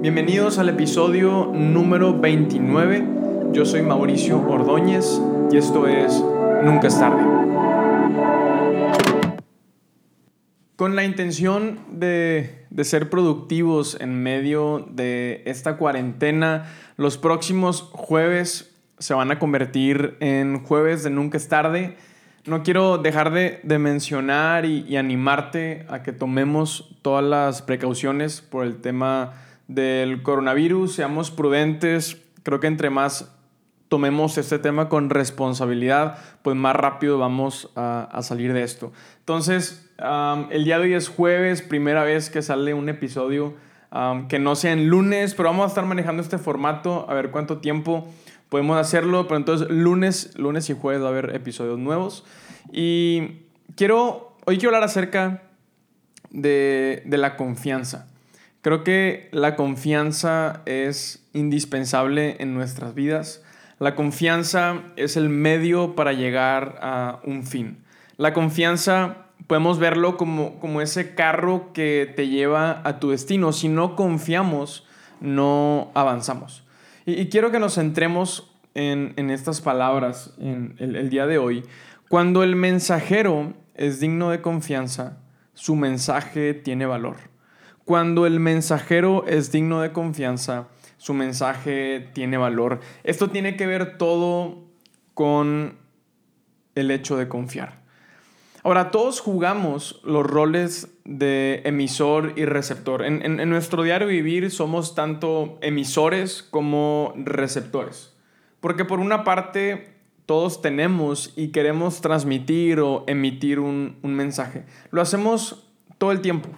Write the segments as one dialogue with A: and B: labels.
A: Bienvenidos al episodio número 29. Yo soy Mauricio Ordóñez y esto es Nunca es tarde. Con la intención de, de, ser productivos en medio de esta cuarentena, los próximos jueves se van a convertir en jueves de Nunca es tarde. No quiero dejar de, de mencionar y, y animarte a que tomemos todas las precauciones por el tema del coronavirus, seamos prudentes, creo que entre más tomemos este tema con responsabilidad, pues más rápido vamos a, salir de esto. Entonces, el día de hoy es jueves, primera vez que sale un episodio que no sea en lunes, pero vamos a estar manejando este formato, a ver cuánto tiempo podemos hacerlo, pero entonces lunes, lunes y jueves va a haber episodios nuevos. Y quiero, hoy quiero hablar acerca de la confianza. Creo que la confianza es indispensable en nuestras vidas. La confianza es el medio para llegar a un fin. La confianza podemos verlo como, como ese carro que te lleva a tu destino. Si no confiamos, no avanzamos. Y, y quiero que nos centremos en, en estas palabras en el, el día de hoy. Cuando el mensajero es digno de confianza, su mensaje tiene valor. Cuando el mensajero es digno de confianza, su mensaje tiene valor. Esto tiene que ver todo con el hecho de confiar. Ahora, todos jugamos los roles de emisor y receptor. En, en, en, nuestro diario vivir somos tanto emisores como receptores. Porque por una parte todos tenemos y queremos transmitir o emitir un, un mensaje. Lo hacemos todo el tiempo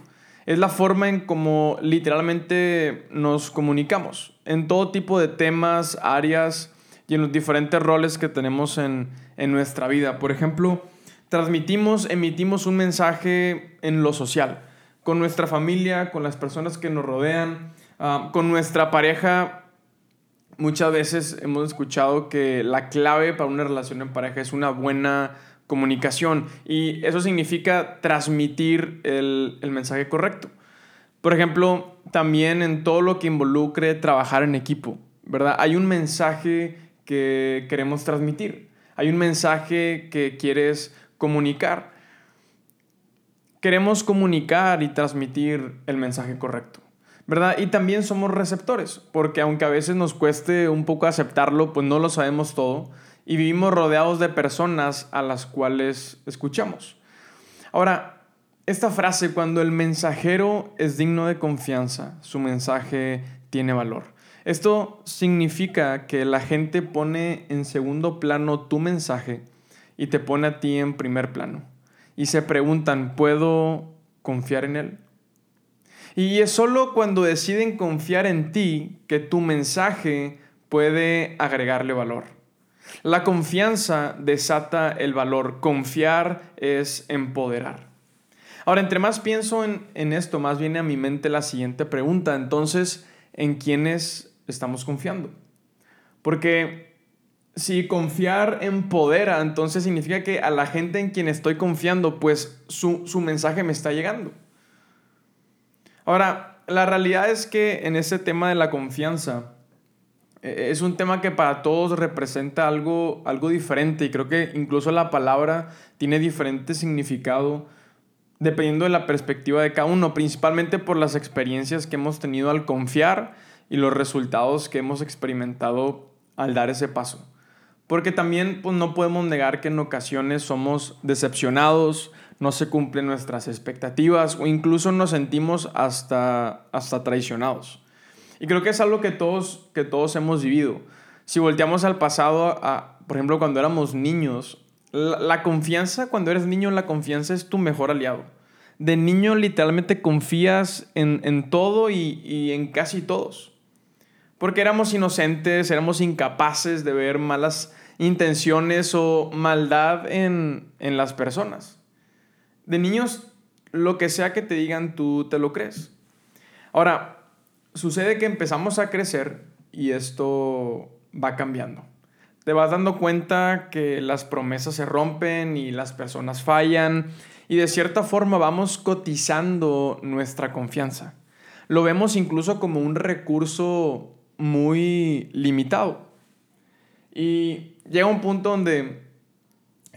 A: es la forma en cómo literalmente nos comunicamos en todo tipo de temas, áreas y en los diferentes roles que tenemos en, en nuestra vida. Por ejemplo, transmitimos, emitimos un mensaje en lo social, con nuestra familia, con las personas que nos rodean, uh, con nuestra pareja. Muchas veces hemos escuchado que la clave para una relación en pareja es una buena comunicación y eso significa transmitir el, el, mensaje correcto. Por ejemplo, también en todo lo que involucre trabajar en equipo, ¿verdad? Hay un mensaje que queremos transmitir, hay un mensaje que quieres comunicar. Queremos comunicar y transmitir el mensaje correcto. ¿verdad? Y también somos receptores, porque aunque a veces nos cueste un poco aceptarlo, pues no lo sabemos todo y vivimos rodeados de personas a las cuales escuchamos. Ahora, esta frase, cuando el mensajero es digno de confianza, su mensaje tiene valor. Esto significa que la gente pone en segundo plano tu mensaje y te pone a ti en primer plano. Y se preguntan, ¿puedo confiar en él? Y es solo cuando deciden confiar en ti que tu mensaje puede agregarle valor. La confianza desata el valor. Confiar es empoderar. Ahora, entre más pienso en, en, esto, más viene a mi mente la siguiente pregunta. Entonces, ¿en quiénes estamos confiando? Porque si confiar empodera, entonces significa que a la gente en quien estoy confiando, pues su, su mensaje me está llegando. Ahora, la realidad es que en ese tema de la confianza, es un tema que para todos representa algo, algo diferente y creo que incluso la palabra tiene diferente significado dependiendo de la perspectiva de cada uno, principalmente por las experiencias que hemos tenido al confiar y los resultados que hemos experimentado al dar ese paso. Porque también pues, no podemos negar que en ocasiones somos decepcionados, no se cumplen nuestras expectativas o incluso nos sentimos hasta, hasta traicionados. Y creo que es algo que todos, que todos hemos vivido. Si volteamos al pasado, a, por ejemplo, cuando éramos niños, la, confianza, cuando eres niño, la confianza es tu mejor aliado. De niño literalmente confías en, en todo y, y en casi todos. Porque éramos inocentes, éramos incapaces de ver malas intenciones o maldad en, en las personas. De niños, lo que sea que te digan, tú te lo crees. Ahora, sucede que empezamos a crecer y esto va cambiando. Te vas dando cuenta que las promesas se rompen y las personas fallan y de cierta forma vamos cotizando nuestra confianza. lo vemos incluso como un recurso muy limitado. Y llega un punto donde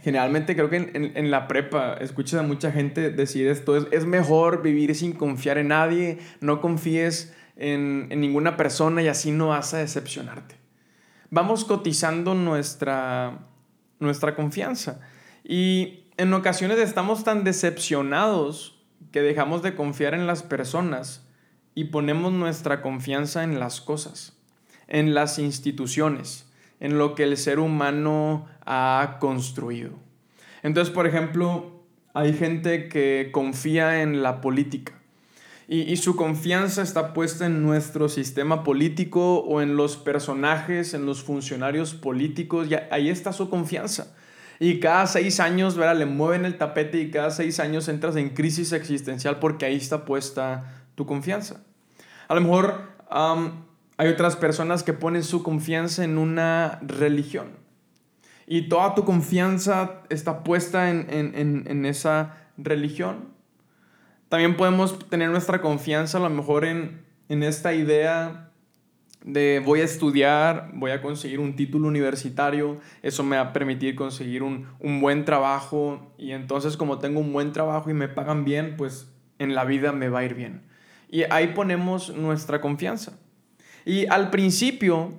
A: generalmente creo que en, la prepa escuchas a mucha gente decir esto, es, es, mejor vivir sin confiar en nadie, no confíes en, ninguna persona y así no vas a decepcionarte. Vamos cotizando nuestra, nuestra confianza y en ocasiones estamos tan decepcionados que dejamos de confiar en las personas y ponemos nuestra confianza en las cosas, en las instituciones, en lo que el ser humano ha construido. Entonces, por ejemplo, hay gente que confía en la política y, su confianza está puesta en nuestro sistema político o en los personajes, en los funcionarios políticos, y ahí está su confianza. Y cada seis años, ¿verdad? Le mueven el tapete y cada seis años entras en crisis existencial porque ahí está puesta tu confianza. A lo mejor hay otras personas que ponen su confianza en una religión. Y toda tu confianza está puesta en, esa religión. También podemos tener nuestra confianza a lo mejor en, esta idea de voy a estudiar, voy a conseguir un título universitario, eso me va a permitir conseguir un, un, buen trabajo y entonces como tengo un buen trabajo y me pagan bien, pues en la vida me va a ir bien. Y ahí ponemos nuestra confianza. Y al principio,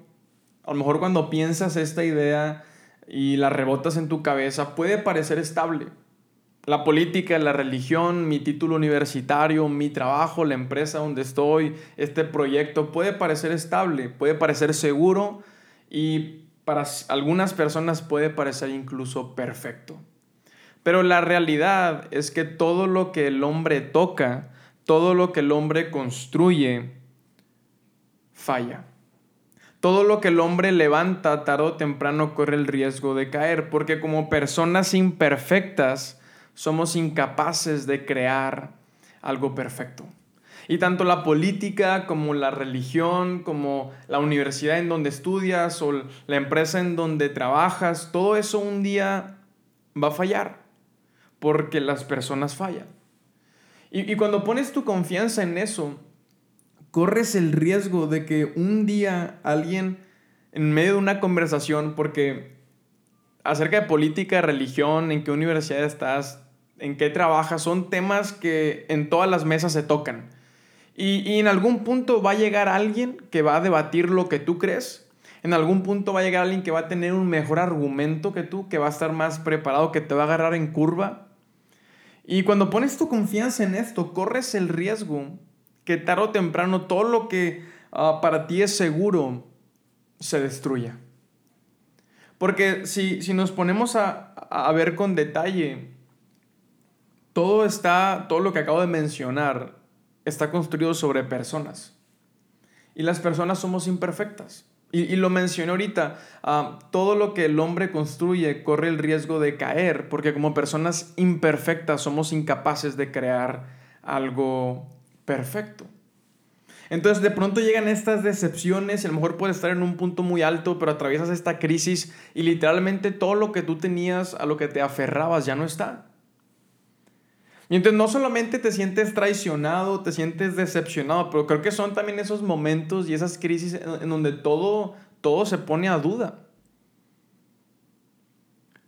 A: a lo mejor cuando piensas esta idea y la rebotas en tu cabeza, puede parecer estable. La política, la religión, mi título universitario, mi trabajo, la empresa donde estoy, este proyecto, puede parecer estable, puede parecer seguro y para algunas personas puede parecer incluso perfecto. Pero la realidad es que todo lo que el hombre toca, todo lo que el hombre construye, falla. Todo lo que el hombre levanta tarde o temprano corre el riesgo de caer, porque como personas imperfectas somos incapaces de crear algo perfecto. Y tanto la política como la religión, como la universidad en donde estudias o la empresa en donde trabajas, todo eso un día va a fallar, porque las personas fallan. Y, y cuando pones tu confianza en eso, corres el riesgo de que un día alguien en medio de una conversación, porque acerca de política, religión, en qué universidad estás, en qué trabajas, son temas que en todas las mesas se tocan. Y, y, en algún punto va a llegar alguien que va a debatir lo que tú crees. En algún punto va a llegar alguien que va a tener un mejor argumento que tú, que va a estar más preparado, que te va a agarrar en curva. Y cuando pones tu confianza en esto, corres el riesgo que tarde o temprano todo lo que ah, para ti es seguro se destruya. Porque si, nos ponemos a, a, ver con detalle, todo está, todo lo que acabo de mencionar, está construido sobre personas. Y las personas somos imperfectas. Y, lo mencioné ahorita, ah, todo lo que el hombre construye corre el riesgo de caer, porque como personas imperfectas somos incapaces de crear algo perfecto. Entonces de pronto llegan estas decepciones y a lo mejor puedes estar en un punto muy alto, pero atraviesas esta crisis y literalmente todo lo que tú tenías, a lo que te aferrabas, ya no está. Y entonces no solamente te sientes traicionado, te sientes decepcionado, pero creo que son también esos momentos y esas crisis en donde todo, todo se pone a duda.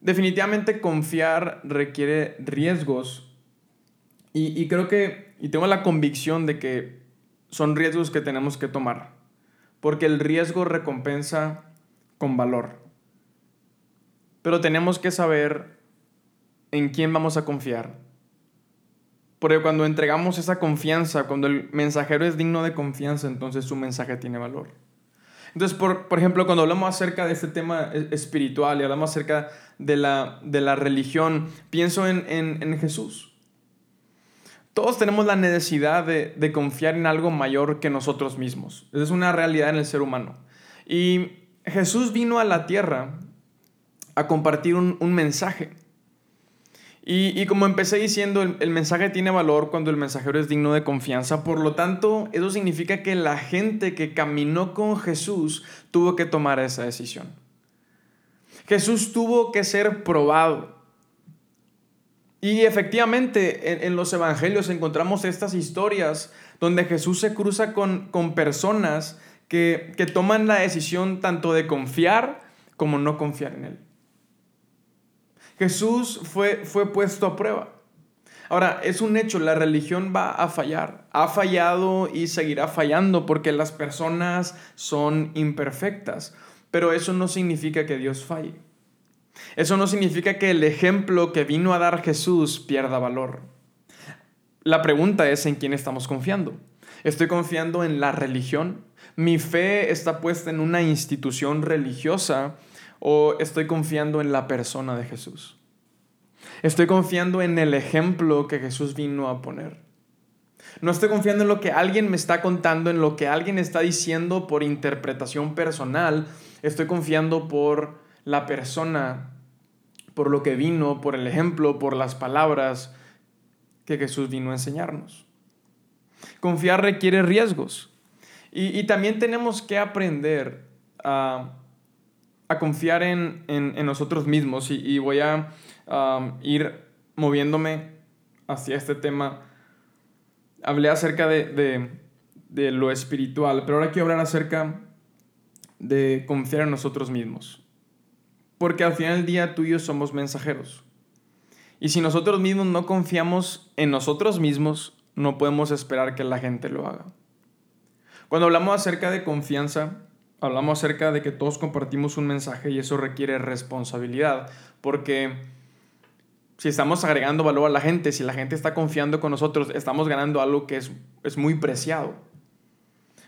A: Definitivamente confiar requiere riesgos y, y creo que y tengo la convicción de que son riesgos que tenemos que tomar, porque el riesgo recompensa con valor. Pero tenemos que saber en quién vamos a confiar. Porque cuando entregamos esa confianza, cuando el mensajero es digno de confianza, entonces su mensaje tiene valor. Entonces, por, ejemplo, cuando hablamos acerca de este tema e, espiritual y hablamos acerca de la, de la religión, pienso en, en Jesús. Todos tenemos la necesidad de, confiar en algo mayor que nosotros mismos. Es una realidad en el ser humano. Y Jesús vino a la tierra a compartir un, mensaje. Y, como empecé diciendo, el, mensaje tiene valor cuando el mensajero es digno de confianza. Por lo tanto, eso significa que la gente que caminó con Jesús tuvo que tomar esa decisión. Jesús tuvo que ser probado. Y efectivamente, en, los evangelios encontramos estas historias donde Jesús se cruza con, con personas que, que toman la decisión tanto de confiar como no confiar en Él. Jesús fue, fue puesto a prueba. Ahora, es un hecho, la religión va a fallar. Ha fallado y seguirá fallando porque las personas son imperfectas. Pero eso no significa que Dios falle. Eso no significa que el ejemplo que vino a dar Jesús pierda valor. La pregunta es en quién estamos confiando. ¿Estoy confiando en la religión? ¿Mi fe está puesta en una institución religiosa o estoy confiando en la persona de Jesús? Estoy confiando en el ejemplo que Jesús vino a poner. No estoy confiando en lo que alguien me está contando, en lo que alguien está diciendo por interpretación personal. Estoy confiando por la persona, por lo que vino, por el ejemplo, por las palabras que Jesús vino a enseñarnos. Confiar requiere riesgos. Y, también tenemos que aprender a, confiar en, nosotros mismos. Y, voy a ir moviéndome hacia este tema. Hablé acerca de, de lo espiritual, pero ahora quiero hablar acerca de confiar en nosotros mismos. Porque al final del día tú y yo somos mensajeros. Y si nosotros mismos no confiamos en nosotros mismos, no podemos esperar que la gente lo haga. Cuando hablamos acerca de confianza, hablamos acerca de que todos compartimos un mensaje y eso requiere responsabilidad, porque si estamos agregando valor a la gente, si la gente está confiando con nosotros, estamos ganando algo que es, es muy preciado.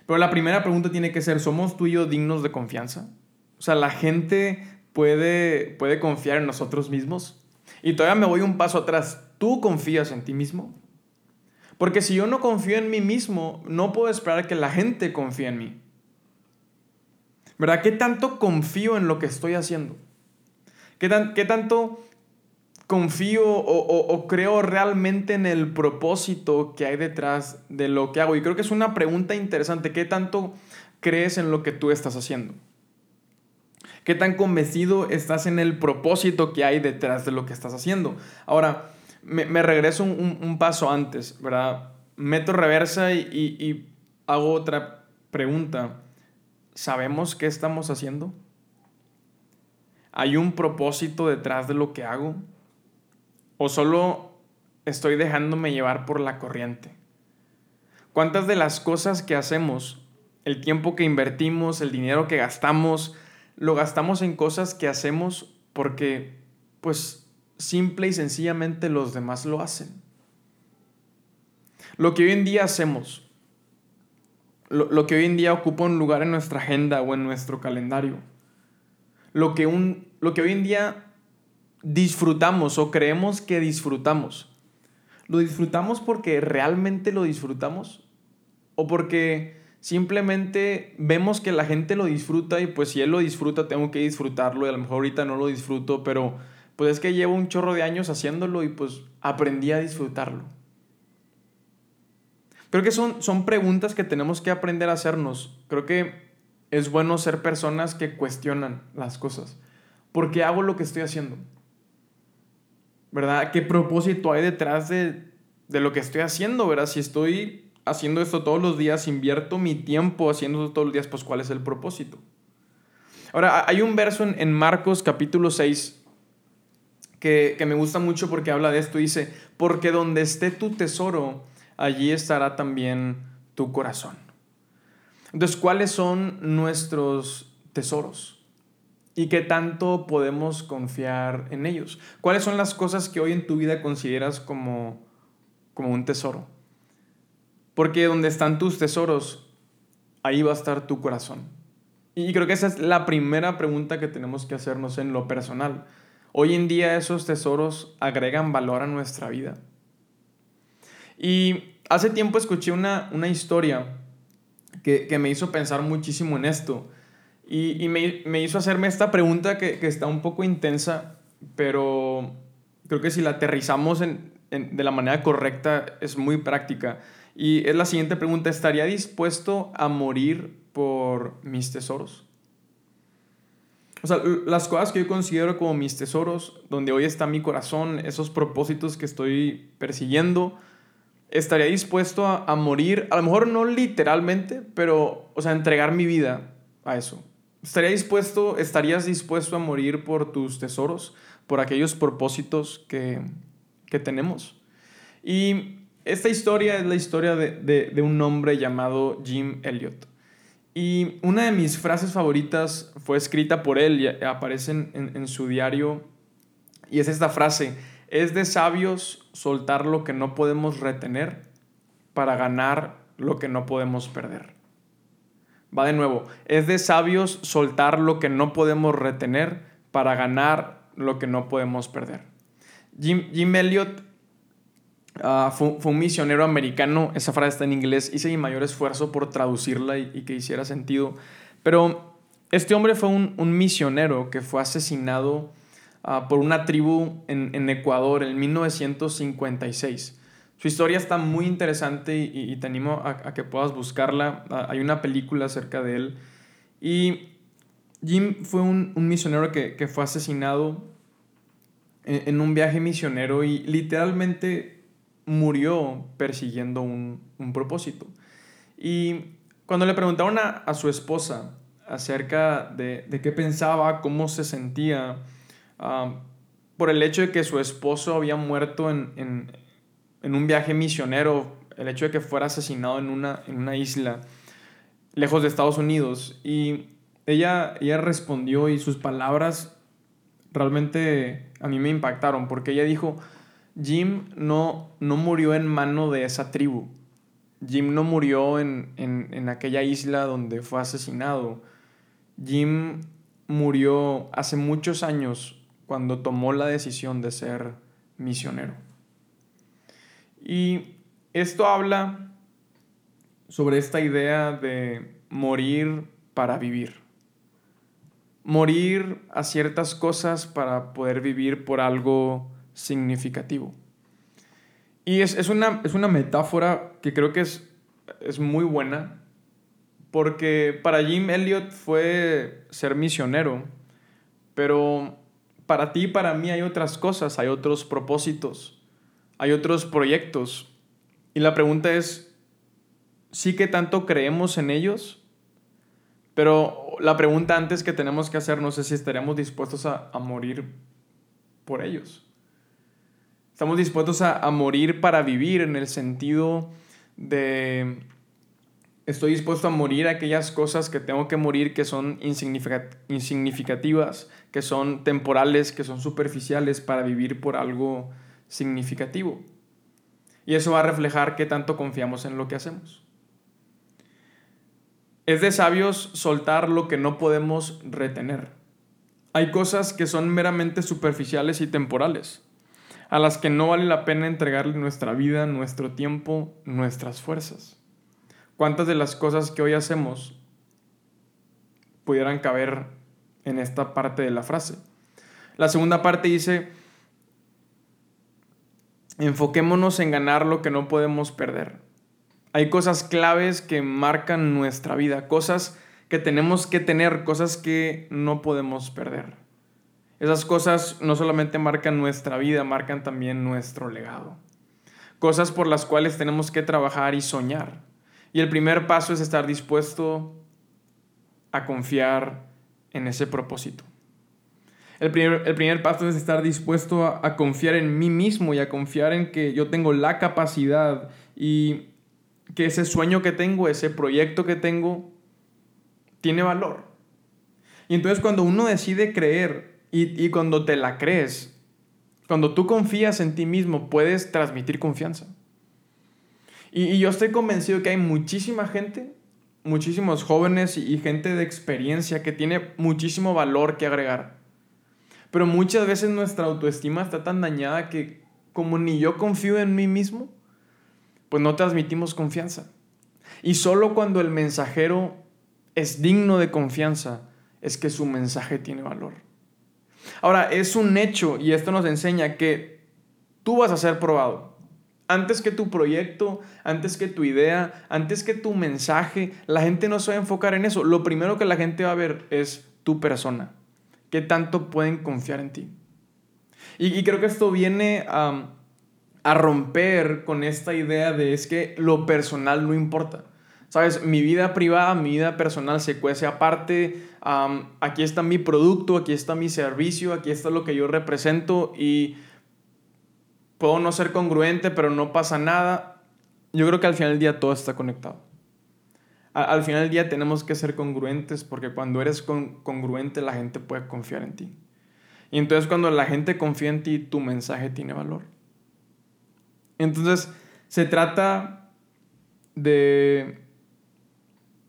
A: Pero la primera pregunta tiene que ser, ¿somos tú y yo dignos de confianza? O sea, la gente puede, puede confiar en nosotros mismos. Y todavía me voy un paso atrás. ¿Tú confías en ti mismo? Porque si yo no confío en mí mismo, no puedo esperar que la gente confíe en mí. ¿Verdad? ¿Qué tanto confío en lo que estoy haciendo? ¿Qué, qué tanto confío o, o, creo realmente en el propósito que hay detrás de lo que hago? Y creo que es una pregunta interesante. ¿Qué tanto crees en lo que tú estás haciendo? ¿Qué tan convencido estás en el propósito que hay detrás de lo que estás haciendo? Ahora, me, regreso un, paso antes, ¿verdad? Meto reversa y, y hago otra pregunta. ¿Sabemos qué estamos haciendo? ¿Hay un propósito detrás de lo que hago? ¿O solo estoy dejándome llevar por la corriente? ¿Cuántas de las cosas que hacemos, el tiempo que invertimos, el dinero que gastamos, lo gastamos en cosas que hacemos porque, pues, simple y sencillamente los demás lo hacen. Lo que hoy en día hacemos, lo, que hoy en día ocupa un lugar en nuestra agenda o en nuestro calendario, lo que, un, lo que hoy en día disfrutamos o creemos que disfrutamos, ¿lo disfrutamos porque realmente lo disfrutamos? ¿O porque Simplemente vemos que la gente lo disfruta y pues si él lo disfruta tengo que disfrutarlo y a lo mejor ahorita no lo disfruto, pero pues es que llevo un chorro de años haciéndolo y pues aprendí a disfrutarlo. Creo que son, son preguntas que tenemos que aprender a hacernos. Creo que es bueno ser personas que cuestionan las cosas. ¿Por qué hago lo que estoy haciendo? ¿Verdad? ¿Qué propósito hay detrás de, de lo que estoy haciendo? ¿Verdad? Si estoy haciendo esto todos los días, invierto mi tiempo haciendo esto todos los días, pues ¿cuál es el propósito? Ahora, hay un verso en, Marcos capítulo 6 que, que, me gusta mucho porque habla de esto. Dice, porque donde esté tu tesoro, allí estará también tu corazón. Entonces, ¿cuáles son nuestros tesoros? ¿Y qué tanto podemos confiar en ellos? ¿Cuáles son las cosas que hoy en tu vida consideras como, como un tesoro? Porque donde están tus tesoros, ahí va a estar tu corazón. Y creo que esa es la primera pregunta que tenemos que hacernos en lo personal. Hoy en día esos tesoros agregan valor a nuestra vida. Y hace tiempo escuché una, una historia que, que, me hizo pensar muchísimo en esto. Y, y me, me, hizo hacerme esta pregunta que, que, está un poco intensa, pero creo que si la aterrizamos en, en, de la manera correcta es muy práctica. Y es la siguiente pregunta, ¿estaría dispuesto a morir por mis tesoros? o sea, las cosas que yo considero como mis tesoros, donde hoy está mi corazón, esos propósitos que estoy persiguiendo, estaría dispuesto a, a, morir, a lo mejor no literalmente, pero, o sea, entregar mi vida a eso. Estaría dispuesto, estarías dispuesto a morir por tus tesoros, por aquellos propósitos que, que tenemos. Y esta historia es la historia de, de, de un hombre llamado Jim Elliot. Y una de mis frases favoritas fue escrita por él y aparece en, en, su diario. Y es esta frase, es de sabios soltar lo que no podemos retener para ganar lo que no podemos perder. Va de nuevo, es de sabios soltar lo que no podemos retener para ganar lo que no podemos perder. Jim, Jim Elliot Ah, fue, un misionero americano, esa frase está en inglés, hice mi mayor esfuerzo por traducirla y, que hiciera sentido. Pero este hombre fue un, misionero que fue asesinado ah, por una tribu en, Ecuador en 1956. Su historia está muy interesante y, te animo a, que puedas buscarla. Ah, hay una película acerca de él. Y Jim fue un, misionero que, fue asesinado en, en un viaje misionero y literalmente murió persiguiendo un, propósito. Y cuando le preguntaron a, su esposa acerca de, qué pensaba, cómo se sentía, por el hecho de que su esposo había muerto en, un viaje misionero, el hecho de que fuera asesinado en una, en una isla lejos de Estados Unidos. Y ella, ella respondió y sus palabras realmente a mí me impactaron, porque ella dijo, Jim no, no murió en mano de esa tribu. Jim no murió en, en, aquella isla donde fue asesinado. Jim murió hace muchos años cuando tomó la decisión de ser misionero. Y esto habla sobre esta idea de morir para vivir. Morir a ciertas cosas para poder vivir por algo significativo. Y es, una, es una metáfora que creo que es, es muy buena, porque para Jim Elliot fue ser misionero, pero para ti y para mí hay otras cosas, hay otros propósitos, hay otros proyectos. Y la pregunta es, ¿sí que tanto creemos en ellos? Pero la pregunta antes que tenemos que hacernos es si estaríamos dispuestos a morir por ellos. Estamos dispuestos a, morir para vivir en el sentido de estoy dispuesto a morir aquellas cosas que tengo que morir que son insignificativas, que son temporales, que son superficiales para vivir por algo significativo. Y eso va a reflejar qué tanto confiamos en lo que hacemos. Es de sabios soltar lo que no podemos retener. Hay cosas que son meramente superficiales y temporales a las que no vale la pena entregarle nuestra vida, nuestro tiempo, nuestras fuerzas. ¿Cuántas de las cosas que hoy hacemos pudieran caber en esta parte de la frase? La segunda parte dice, enfoquémonos en ganar lo que no podemos perder. Hay cosas claves que marcan nuestra vida, cosas que tenemos que tener, cosas que no podemos perder. Esas cosas no solamente marcan nuestra vida, marcan también nuestro legado. Cosas por las cuales tenemos que trabajar y soñar. Y el primer paso es estar dispuesto a confiar en ese propósito. El primer, el primer paso es estar dispuesto a, a, confiar en mí mismo y a confiar en que yo tengo la capacidad y que ese sueño que tengo, ese proyecto que tengo, tiene valor. Y entonces cuando uno decide creer y, cuando te la crees, cuando tú confías en ti mismo, puedes transmitir confianza. Y, yo estoy convencido que hay muchísima gente, muchísimos jóvenes y, gente de experiencia que tiene muchísimo valor que agregar. Pero muchas veces nuestra autoestima está tan dañada que como ni yo confío en mí mismo, pues no transmitimos confianza. Y solo cuando el mensajero es digno de confianza es que su mensaje tiene valor. Ahora, es un hecho y esto nos enseña que tú vas a ser probado. Antes que tu proyecto, antes que tu idea, antes que tu mensaje, la gente no se va a enfocar en eso. Lo primero que la gente va a ver es tu persona. ¿Qué tanto pueden confiar en ti? Y, creo que esto viene a, romper con esta idea de es que lo personal no importa. ¿Sabes? Mi vida privada, mi vida personal se cuece aparte. aquí está mi producto, aquí está mi servicio, aquí está lo que yo represento y puedo no ser congruente, pero no pasa nada. Yo creo que al final del día todo está conectado. Al, final del día tenemos que ser congruentes porque cuando eres congruente la gente puede confiar en ti. Y entonces cuando la gente confía en ti, tu mensaje tiene valor. Entonces se trata de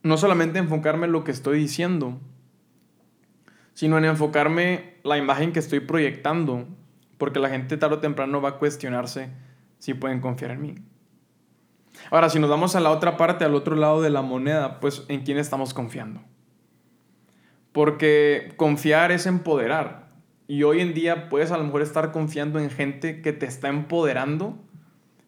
A: no solamente enfocarme en lo que estoy diciendo, sino en enfocarme la imagen que estoy proyectando, porque la gente tarde o temprano va a cuestionarse si pueden confiar en mí. Ahora, si nos vamos a la otra parte, al otro lado de la moneda, pues en quién estamos confiando. Porque confiar es empoderar. Y hoy en día puedes a lo mejor estar confiando en gente que te está empoderando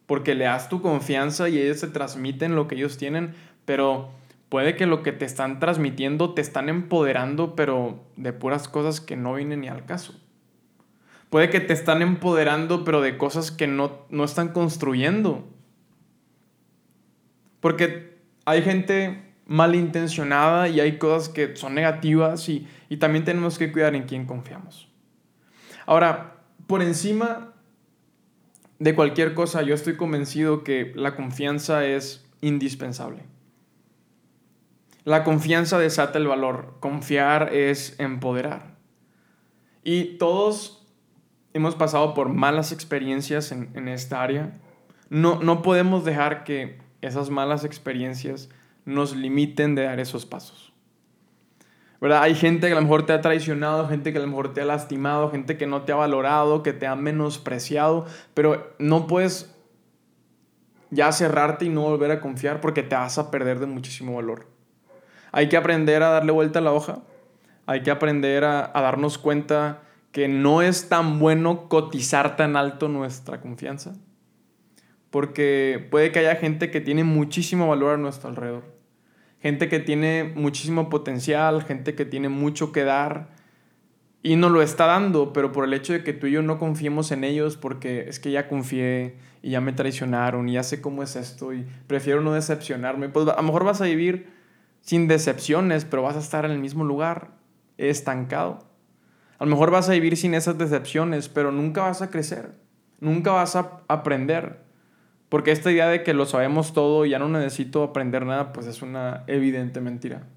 A: porque le das tu confianza y ellos se transmiten lo que ellos tienen, pero puede que lo que te están transmitiendo te están empoderando, pero de puras cosas que no vienen ni al caso. Puede que te están empoderando, pero de cosas que no, no están construyendo. Porque hay gente malintencionada y hay cosas que son negativas y, y también tenemos que cuidar en quién confiamos. Ahora, por encima de cualquier cosa, yo estoy convencido que la confianza es indispensable. La confianza desata el valor. Confiar es empoderar. Y todos hemos pasado por malas experiencias en, esta área. No, no podemos dejar que esas malas experiencias nos limiten de dar esos pasos. ¿verdad? Hay gente que a lo mejor te ha traicionado, gente que a lo mejor te ha lastimado, gente que no te ha valorado, que te ha menospreciado, pero no puedes ya cerrarte y no volver a confiar porque te vas a perder de muchísimo valor. Hay que aprender a darle vuelta a la hoja. Hay que aprender a, darnos cuenta que no es tan bueno cotizar tan alto nuestra confianza. Porque puede que haya gente que tiene muchísimo valor a nuestro alrededor. Gente que tiene muchísimo potencial, gente que tiene mucho que dar y nos lo está dando, pero por el hecho de que tú y yo no confiemos en ellos, porque es que ya confié y ya me traicionaron y ya sé cómo es esto y prefiero no decepcionarme, pues a lo mejor vas a vivir sin decepciones, pero vas a estar en el mismo lugar, estancado. A lo mejor vas a vivir sin esas decepciones, pero nunca vas a crecer, nunca vas a aprender. Porque esta idea de que lo sabemos todo y ya no necesito aprender nada, pues es una evidente mentira.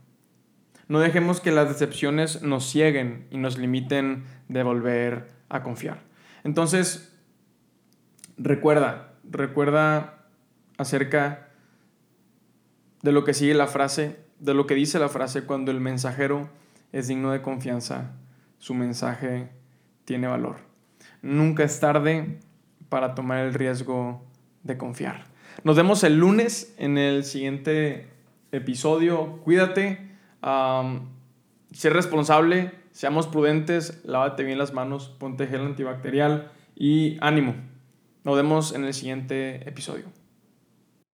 A: No dejemos que las decepciones nos cieguen y nos limiten de volver a confiar. Entonces, recuerda, recuerda acerca de lo que sigue la frase, de lo que dice la frase, cuando el mensajero es digno de confianza, su mensaje tiene valor. Nunca es tarde para tomar el riesgo de confiar. Nos vemos el lunes en el siguiente episodio. Cuídate, sé responsable, seamos prudentes, lávate bien las manos, ponte gel antibacterial y ánimo. Nos vemos en el siguiente episodio.